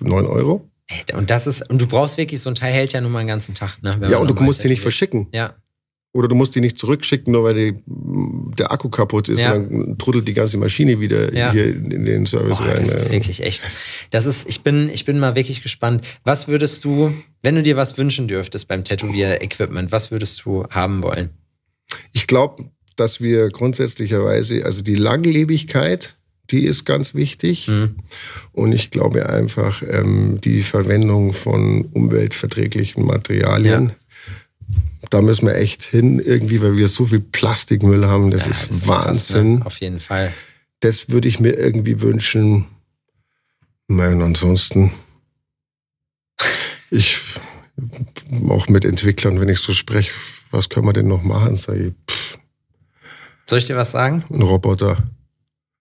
[SPEAKER 2] 9 Euro.
[SPEAKER 1] Und das ist, und du brauchst wirklich, so ein Teil hält ja nur mal einen ganzen Tag. Ne,
[SPEAKER 2] Ja, und du musst die nicht verschicken.
[SPEAKER 1] Ja,
[SPEAKER 2] Oder du musst die nicht zurückschicken, nur weil die, der Akku kaputt ist.
[SPEAKER 1] Ja.
[SPEAKER 2] Dann trudelt die ganze Maschine wieder
[SPEAKER 1] Ja.
[SPEAKER 2] hier in, den Service
[SPEAKER 1] Boah,
[SPEAKER 2] rein.
[SPEAKER 1] das ist wirklich echt. Das ist, ich bin, ich bin mal wirklich gespannt. Was würdest du, wenn du dir was wünschen dürftest beim Tätowier-Equipment, was würdest du haben wollen?
[SPEAKER 2] Ich glaube, dass wir grundsätzlicherweise, also die Langlebigkeit, die ist ganz wichtig.
[SPEAKER 1] Hm.
[SPEAKER 2] Und ich glaube einfach, ähm, die Verwendung von umweltverträglichen Materialien, da müssen wir echt hin irgendwie, weil wir so viel Plastikmüll haben. Das
[SPEAKER 1] Ja,
[SPEAKER 2] ist
[SPEAKER 1] krass,
[SPEAKER 2] Wahnsinn.
[SPEAKER 1] ne? Auf jeden Fall.
[SPEAKER 2] Das würde ich mir irgendwie wünschen. Nein, ansonsten. Ich auch mit Entwicklern, wenn ich so spreche, was können wir denn noch machen? Sag ich, pff,
[SPEAKER 1] Soll ich dir was sagen?
[SPEAKER 2] ein Roboter.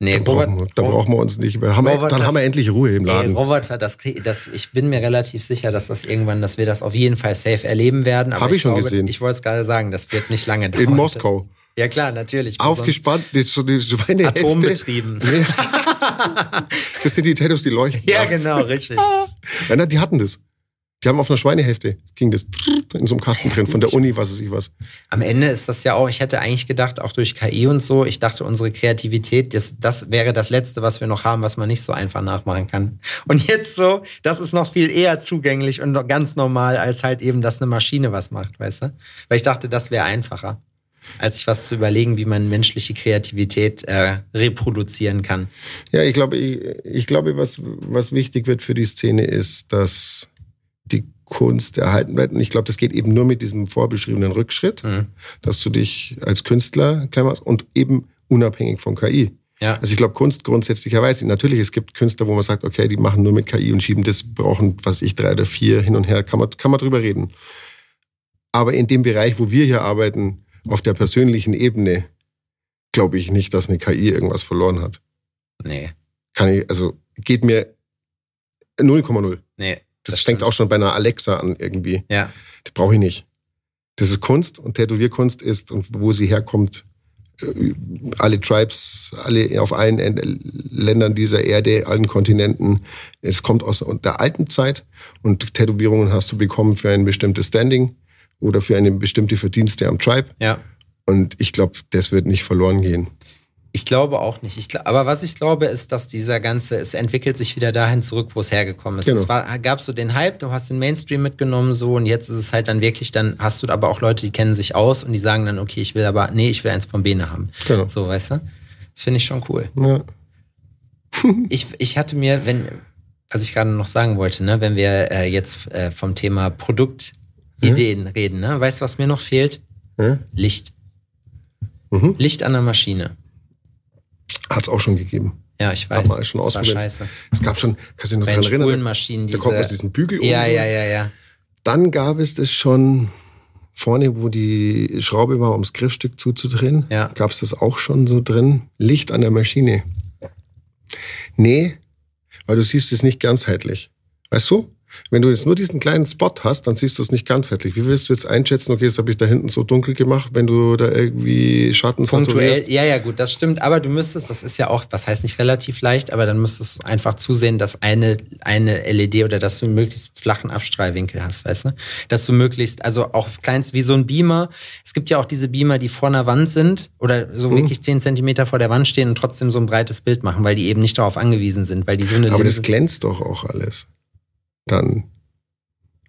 [SPEAKER 1] Nee,
[SPEAKER 2] dann,
[SPEAKER 1] Robert,
[SPEAKER 2] brauchen wir, dann brauchen wir uns nicht mehr. Haben wir,
[SPEAKER 1] Roboter-
[SPEAKER 2] dann haben wir endlich Ruhe im Laden.
[SPEAKER 1] Roboter, das, das, ich bin mir relativ sicher, dass das irgendwann, dass wir das auf jeden Fall safe erleben werden. Aber
[SPEAKER 2] Hab ich schon
[SPEAKER 1] glaube,
[SPEAKER 2] gesehen.
[SPEAKER 1] Ich wollte es gerade sagen, das wird nicht lange dauern.
[SPEAKER 2] in Moskau.
[SPEAKER 1] Ja klar, natürlich.
[SPEAKER 2] Aufgespannt, die, die Schweinehälfte.
[SPEAKER 1] Atombetrieben.
[SPEAKER 2] Nee. das sind die Tattoos, die leuchten.
[SPEAKER 1] Ja,
[SPEAKER 2] nachts.
[SPEAKER 1] genau, richtig.
[SPEAKER 2] Ja, na, die hatten das. Die haben auf einer Schweinehälfte, ging das in so einem Kasten drin, von der Uni, was weiß ich was.
[SPEAKER 1] Am Ende ist das ja auch, ich hätte eigentlich gedacht, auch durch KI und so, ich dachte, unsere Kreativität, das, das wäre das Letzte, was wir noch haben, was man nicht so einfach nachmachen kann. Und jetzt so, das ist noch viel eher zugänglich und ganz normal, als halt eben, dass eine Maschine was macht, weißt du? Weil ich dachte, das wäre einfacher, als sich was zu überlegen, wie man menschliche Kreativität äh, reproduzieren kann.
[SPEAKER 2] Ja, ich glaube, ich, ich glaube, was, was wichtig wird für die Szene ist, dass Kunst erhalten wird. Und ich glaube, das geht eben nur mit diesem vorbeschriebenen Rückschritt,
[SPEAKER 1] Mhm.
[SPEAKER 2] dass du dich als Künstler machst und eben unabhängig von KI.
[SPEAKER 1] Ja.
[SPEAKER 2] Also ich glaube, Kunst grundsätzlicherweise, natürlich, es gibt Künstler, wo man sagt, okay, die machen nur mit KI und schieben das, brauchen, was ich, drei oder vier hin und her, kann man, kann man drüber reden. Aber in dem Bereich, wo wir hier arbeiten, auf der persönlichen Ebene, glaube ich nicht, dass eine KI irgendwas verloren hat.
[SPEAKER 1] Nee,
[SPEAKER 2] Kann ich, also geht mir 0,0.
[SPEAKER 1] nee.
[SPEAKER 2] Das, fängt auch schon bei einer Alexa an irgendwie.
[SPEAKER 1] Ja,
[SPEAKER 2] Die brauche ich nicht. Das ist Kunst und Tätowierkunst ist und wo sie herkommt, äh, alle Tribes, alle auf allen Ländern dieser Erde, allen Kontinenten. Es kommt aus der alten Zeit und Tätowierungen hast du bekommen für ein bestimmtes Standing oder für eine bestimmte Verdienste am Tribe.
[SPEAKER 1] ja.
[SPEAKER 2] Und ich glaube, das wird nicht verloren gehen.
[SPEAKER 1] Ich glaube auch nicht. Ich, aber was ich glaube, ist, dass dieser ganze, es entwickelt sich wieder dahin zurück, wo es hergekommen ist.
[SPEAKER 2] Genau.
[SPEAKER 1] Es war, gab so den Hype, du hast den Mainstream mitgenommen, so, und jetzt ist es halt dann wirklich, dann hast du aber auch Leute, die kennen sich aus und die sagen dann, okay, ich will aber, nee, ich will eins von Bene haben.
[SPEAKER 2] Genau.
[SPEAKER 1] So, weißt du? Das finde ich schon cool.
[SPEAKER 2] Ja.
[SPEAKER 1] Ich, ich hatte mir, wenn, was ich gerade noch sagen wollte, ne, wenn wir äh, jetzt äh, vom Thema Produktideen reden, ne, weißt du, was mir noch fehlt?
[SPEAKER 2] Ja?
[SPEAKER 1] Licht.
[SPEAKER 2] Mhm.
[SPEAKER 1] Licht an der Maschine.
[SPEAKER 2] Hat es auch schon gegeben.
[SPEAKER 1] Ja, ich weiß.
[SPEAKER 2] Haben wir schon
[SPEAKER 1] das war scheiße.
[SPEAKER 2] Es gab schon, kannst du dich noch daran erinnern? Da kommt aus diesem Bügel
[SPEAKER 1] ja,
[SPEAKER 2] oben.
[SPEAKER 1] ja, ja, ja.
[SPEAKER 2] Dann gab es das schon vorne, wo die Schraube war, ums Griffstück zuzudrehen.
[SPEAKER 1] Ja.
[SPEAKER 2] Gab es das auch schon so drin? Licht an der Maschine. Nee, weil du siehst es nicht ganzheitlich. Weißt du? Wenn du jetzt nur diesen kleinen Spot hast, dann siehst du es nicht ganzheitlich. Wie willst du jetzt einschätzen, okay, das habe ich da hinten so dunkel gemacht, wenn du da irgendwie Schatten
[SPEAKER 1] Punktuell, ja, ja, gut, das stimmt. Aber du müsstest, das ist ja auch, was heißt nicht relativ leicht, aber dann müsstest du einfach zusehen, dass eine, eine LED oder dass du einen möglichst flachen Abstrahlwinkel hast, weißt du? Dass du möglichst, also auch kleinst wie so ein Beamer. Es gibt ja auch diese Beamer, die vor einer Wand sind oder
[SPEAKER 2] Mhm.
[SPEAKER 1] so wirklich 10 Zentimeter vor der Wand stehen und trotzdem so ein breites Bild machen, weil die eben nicht darauf angewiesen sind, weil die so eine
[SPEAKER 2] Aber das
[SPEAKER 1] Linse-
[SPEAKER 2] glänzt doch auch alles. Dann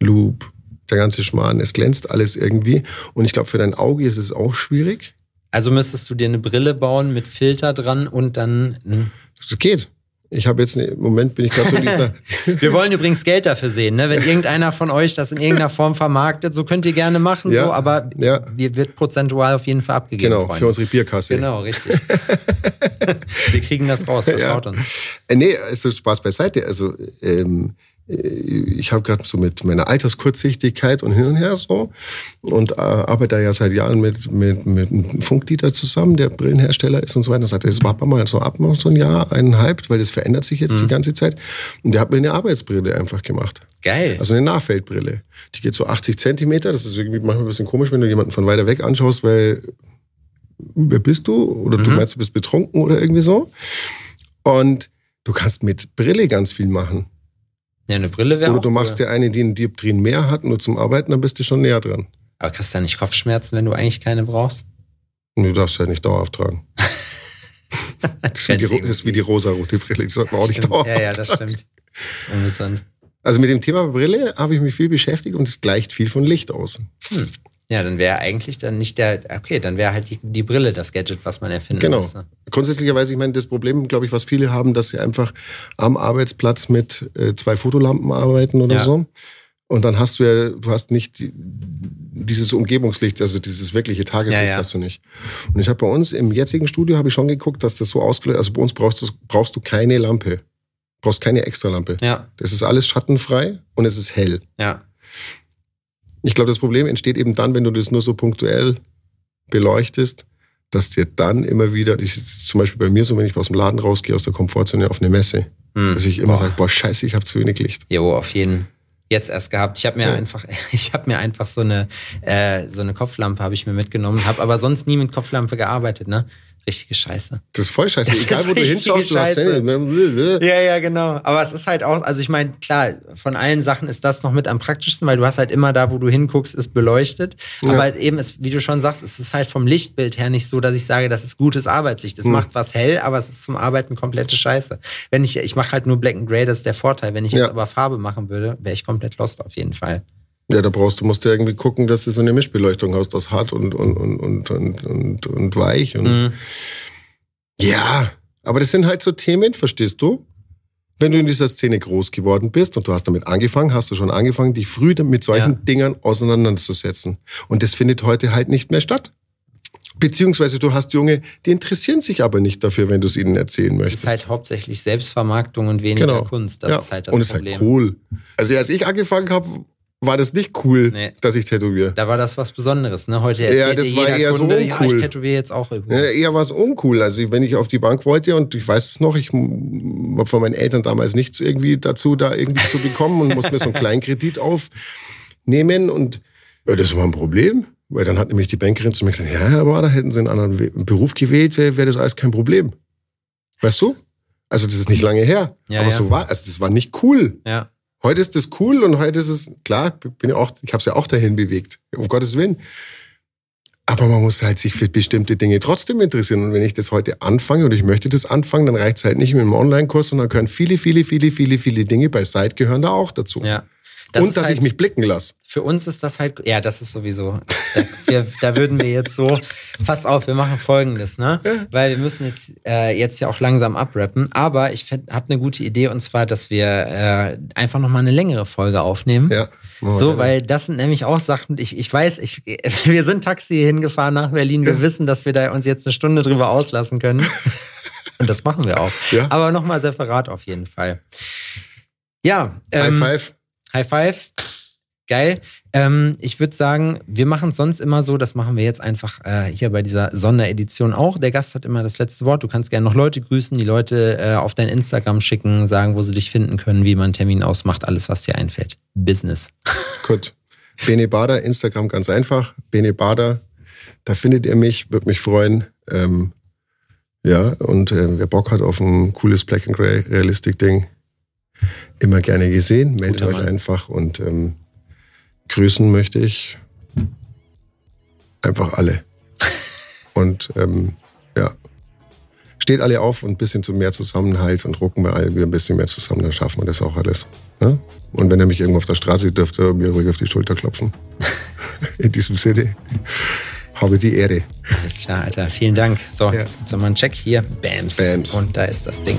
[SPEAKER 2] Loop, der ganze Schmarrn, es glänzt alles irgendwie. Und ich glaube, für dein Auge ist es auch schwierig.
[SPEAKER 1] Also müsstest du dir eine Brille bauen mit Filter dran und dann.
[SPEAKER 2] Das geht. Ich habe jetzt, ne- im Moment bin ich gerade so dieser,
[SPEAKER 1] Wir wollen übrigens Geld dafür sehen, ne? Wenn irgendeiner von euch das in irgendeiner Form vermarktet, so könnt ihr gerne machen,
[SPEAKER 2] Ja,
[SPEAKER 1] so, aber
[SPEAKER 2] ja.
[SPEAKER 1] wir wird prozentual auf jeden Fall abgegeben.
[SPEAKER 2] genau,
[SPEAKER 1] Freunde.
[SPEAKER 2] für unsere Bierkasse.
[SPEAKER 1] Genau, richtig. wir kriegen das raus, vertraut uns.
[SPEAKER 2] Äh, nee, also Spaß beiseite. Also ähm, äh, ich habe gerade so mit meiner Alterskurzsichtigkeit und hin und her so und äh, arbeite ja seit Jahren mit, mit, mit einem Funkdieter zusammen, der Brillenhersteller ist und so weiter. Und sagt, das wir mal so ab noch so ein Jahr, eineinhalb, weil das verändert sich jetzt die ganze Zeit. Und der hat mir eine Arbeitsbrille einfach gemacht.
[SPEAKER 1] Geil.
[SPEAKER 2] Also eine Nahfeldbrille. Die geht so 80 Zentimeter. Das ist irgendwie manchmal ein bisschen komisch, wenn du jemanden von weiter weg anschaust, weil wer bist du? Oder du meinst, du bist betrunken oder irgendwie so. Und du kannst mit Brille ganz viel machen.
[SPEAKER 1] Ja, eine Brille wäre
[SPEAKER 2] Oder du machst
[SPEAKER 1] cool.
[SPEAKER 2] dir eine, die einen Dioptrien mehr hat, nur zum Arbeiten, dann bist du schon näher dran.
[SPEAKER 1] Aber kriegst du dann nicht Kopfschmerzen, wenn du eigentlich keine brauchst?
[SPEAKER 2] Du darfst ja nicht dauerhaft tragen. Das ist wie die, das ist wie die rosa-rote Brille, die sollte man auch nicht dauerhaft
[SPEAKER 1] Ja, ja, das
[SPEAKER 2] tragen.
[SPEAKER 1] stimmt. Das ist ungesund.
[SPEAKER 2] Also mit dem Thema Brille habe ich mich viel beschäftigt und es gleicht viel von Licht aus.
[SPEAKER 1] Ja, dann wäre eigentlich dann nicht der, okay, dann wäre halt die, die Brille das Gadget, was man erfinden
[SPEAKER 2] Genau.
[SPEAKER 1] müsste.
[SPEAKER 2] Grundsätzlicherweise, ich meine, das Problem, glaube ich, was viele haben, dass sie einfach am Arbeitsplatz mit äh, zwei Fotolampen arbeiten oder
[SPEAKER 1] Ja.
[SPEAKER 2] so. Und dann hast du ja, du hast nicht die, dieses Umgebungslicht, also dieses wirkliche Tageslicht
[SPEAKER 1] Ja, ja.
[SPEAKER 2] hast du nicht. Und ich habe bei uns im jetzigen Studio habe ich schon geguckt, dass das so ausgelöst, also bei uns brauchst du, brauchst du keine Lampe. Brauchst keine extra Lampe.
[SPEAKER 1] Ja,
[SPEAKER 2] Das ist alles schattenfrei und es ist hell.
[SPEAKER 1] ja.
[SPEAKER 2] Ich glaube, das Problem entsteht eben dann, wenn du das nur so punktuell beleuchtest, dass dir dann immer wieder, ich, zum Beispiel bei mir so, wenn ich aus dem Laden rausgehe, aus der Komfortzone auf eine Messe,
[SPEAKER 1] Hm.
[SPEAKER 2] dass ich immer sage, boah, scheiße, ich habe zu wenig Licht.
[SPEAKER 1] Jo, auf jeden. Jetzt erst gehabt. Ich habe mir
[SPEAKER 2] Ja.
[SPEAKER 1] einfach, ich habe mir einfach so eine, äh, so eine Kopflampe habe ich mir mitgenommen, habe aber sonst nie mit Kopflampe gearbeitet, ne? Richtige Scheiße.
[SPEAKER 2] Das ist voll scheiße. Egal, wo du hinschaust, du hast. Hände.
[SPEAKER 1] Ja, ja, genau. Aber es ist halt auch, also ich meine, klar, von allen Sachen ist das noch mit am praktischsten, weil du hast halt immer da, wo du hinguckst, ist beleuchtet.
[SPEAKER 2] Ja.
[SPEAKER 1] Aber halt eben, ist, wie du schon sagst, es ist halt vom Lichtbild her nicht so, dass ich sage, das ist gutes Arbeitslicht. Es macht was hell, aber es ist zum Arbeiten komplette Scheiße. Wenn ich, ich mache halt nur Black and Gray, das ist der Vorteil. Wenn ich jetzt
[SPEAKER 2] Ja.
[SPEAKER 1] aber Farbe machen würde, wäre ich komplett lost auf jeden Fall.
[SPEAKER 2] Ja, da brauchst du, musst du irgendwie gucken, dass du so eine Mischbeleuchtung hast, das hart und, und, und, und, und, und, weich. Und
[SPEAKER 1] Mhm.
[SPEAKER 2] Ja, aber das sind halt so Themen, verstehst du? Wenn du in dieser Szene groß geworden bist und du hast damit angefangen, hast du schon angefangen, dich früh mit solchen
[SPEAKER 1] Ja.
[SPEAKER 2] Dingern auseinanderzusetzen. Und das findet heute halt nicht mehr statt. Beziehungsweise du hast Junge, die interessieren sich aber nicht dafür, wenn du es ihnen erzählen
[SPEAKER 1] Es
[SPEAKER 2] möchtest.
[SPEAKER 1] ist halt hauptsächlich Selbstvermarktung und weniger
[SPEAKER 2] Genau.
[SPEAKER 1] Kunst. Das
[SPEAKER 2] ja.
[SPEAKER 1] ist halt das
[SPEAKER 2] und es ist
[SPEAKER 1] Problem.
[SPEAKER 2] halt cool. Also als ich angefangen habe, war das nicht cool,
[SPEAKER 1] Nee.
[SPEAKER 2] dass ich tätowiere.
[SPEAKER 1] Da war das was Besonderes, ne? Heute erzählt
[SPEAKER 2] Ja, das war
[SPEAKER 1] jeder
[SPEAKER 2] eher so
[SPEAKER 1] Kunde, ja, ich
[SPEAKER 2] uncool.
[SPEAKER 1] tätowiere jetzt auch
[SPEAKER 2] Ja,
[SPEAKER 1] übrigens.
[SPEAKER 2] eher war es uncool. Also wenn ich auf die Bank wollte und ich weiß es noch, ich habe von meinen Eltern damals nichts irgendwie dazu, da irgendwie zu bekommen und musste mir so einen kleinen Kredit aufnehmen und ja, das war ein Problem. Weil dann hat nämlich die Bankerin zu mir gesagt, ja, aber da hätten sie einen anderen Beruf gewählt, wäre wär das alles kein Problem. Weißt du? Also das ist nicht lange her.
[SPEAKER 1] Ja,
[SPEAKER 2] aber
[SPEAKER 1] ja.
[SPEAKER 2] so war, also das war nicht cool.
[SPEAKER 1] Ja.
[SPEAKER 2] Heute ist das cool und heute ist es, klar, bin ja auch, ich habe es ja auch dahin bewegt, um Gottes Willen. Aber man muss halt sich für bestimmte Dinge trotzdem interessieren. Und wenn ich das heute anfange und ich möchte das anfangen, dann reicht es halt nicht mit einem Online-Kurs, sondern gehören viele, viele, viele, viele, viele Dinge bei Site gehören da auch dazu.
[SPEAKER 1] ja. Das
[SPEAKER 2] und dass
[SPEAKER 1] halt,
[SPEAKER 2] ich mich blicken lasse.
[SPEAKER 1] Für uns ist das halt, ja, das ist sowieso. Da, wir, da würden wir jetzt so, pass auf, wir machen folgendes, ne? Weil wir müssen jetzt, äh, jetzt ja auch langsam abrappen. Aber ich habe eine gute Idee und zwar, dass wir äh, einfach nochmal eine längere Folge aufnehmen.
[SPEAKER 2] Ja. wir
[SPEAKER 1] So,
[SPEAKER 2] gerne.
[SPEAKER 1] weil das sind nämlich auch Sachen, ich, ich weiß, ich, wir sind Taxi hingefahren nach Berlin. Wir wissen, dass wir da uns jetzt eine Stunde drüber auslassen können. Und das machen wir auch.
[SPEAKER 2] Ja.
[SPEAKER 1] Aber nochmal separat auf jeden Fall. Ja,
[SPEAKER 2] High
[SPEAKER 1] ähm,
[SPEAKER 2] Five.
[SPEAKER 1] High Five. Geil. Ähm, ich würde sagen, wir machen es sonst immer so, das machen wir jetzt einfach äh, hier bei dieser Sonderedition auch. Der Gast hat immer das letzte Wort. Du kannst gerne noch Leute grüßen, die Leute äh, auf dein Instagram schicken, sagen, wo sie dich finden können, wie man einen Termin ausmacht, alles, was dir einfällt. Business.
[SPEAKER 2] Gut. Bene Bader, Instagram ganz einfach. Bene Bader, da findet ihr mich, würde mich freuen. Ähm, ja, und äh, wer Bock hat auf ein cooles Black and Grey Realistic Ding, immer gerne gesehen. Meldet euch einfach und ähm, grüßen möchte ich einfach alle. und ähm, ja, steht alle auf und ein bisschen zu mehr Zusammenhalt und rucken wir alle wieder ein bisschen mehr zusammen, dann schaffen wir das auch alles. Ne? Und wenn ihr mich irgendwo auf der Straße seht, dürft ihr mir ruhig auf die Schulter klopfen. In diesem Sinne, habe die Ehre.
[SPEAKER 1] Alles klar, Alter. Vielen Dank. So,
[SPEAKER 2] Ja.
[SPEAKER 1] jetzt gibt's nochmal einen Check hier. Bams.
[SPEAKER 2] Bams.
[SPEAKER 1] Und da ist das Ding.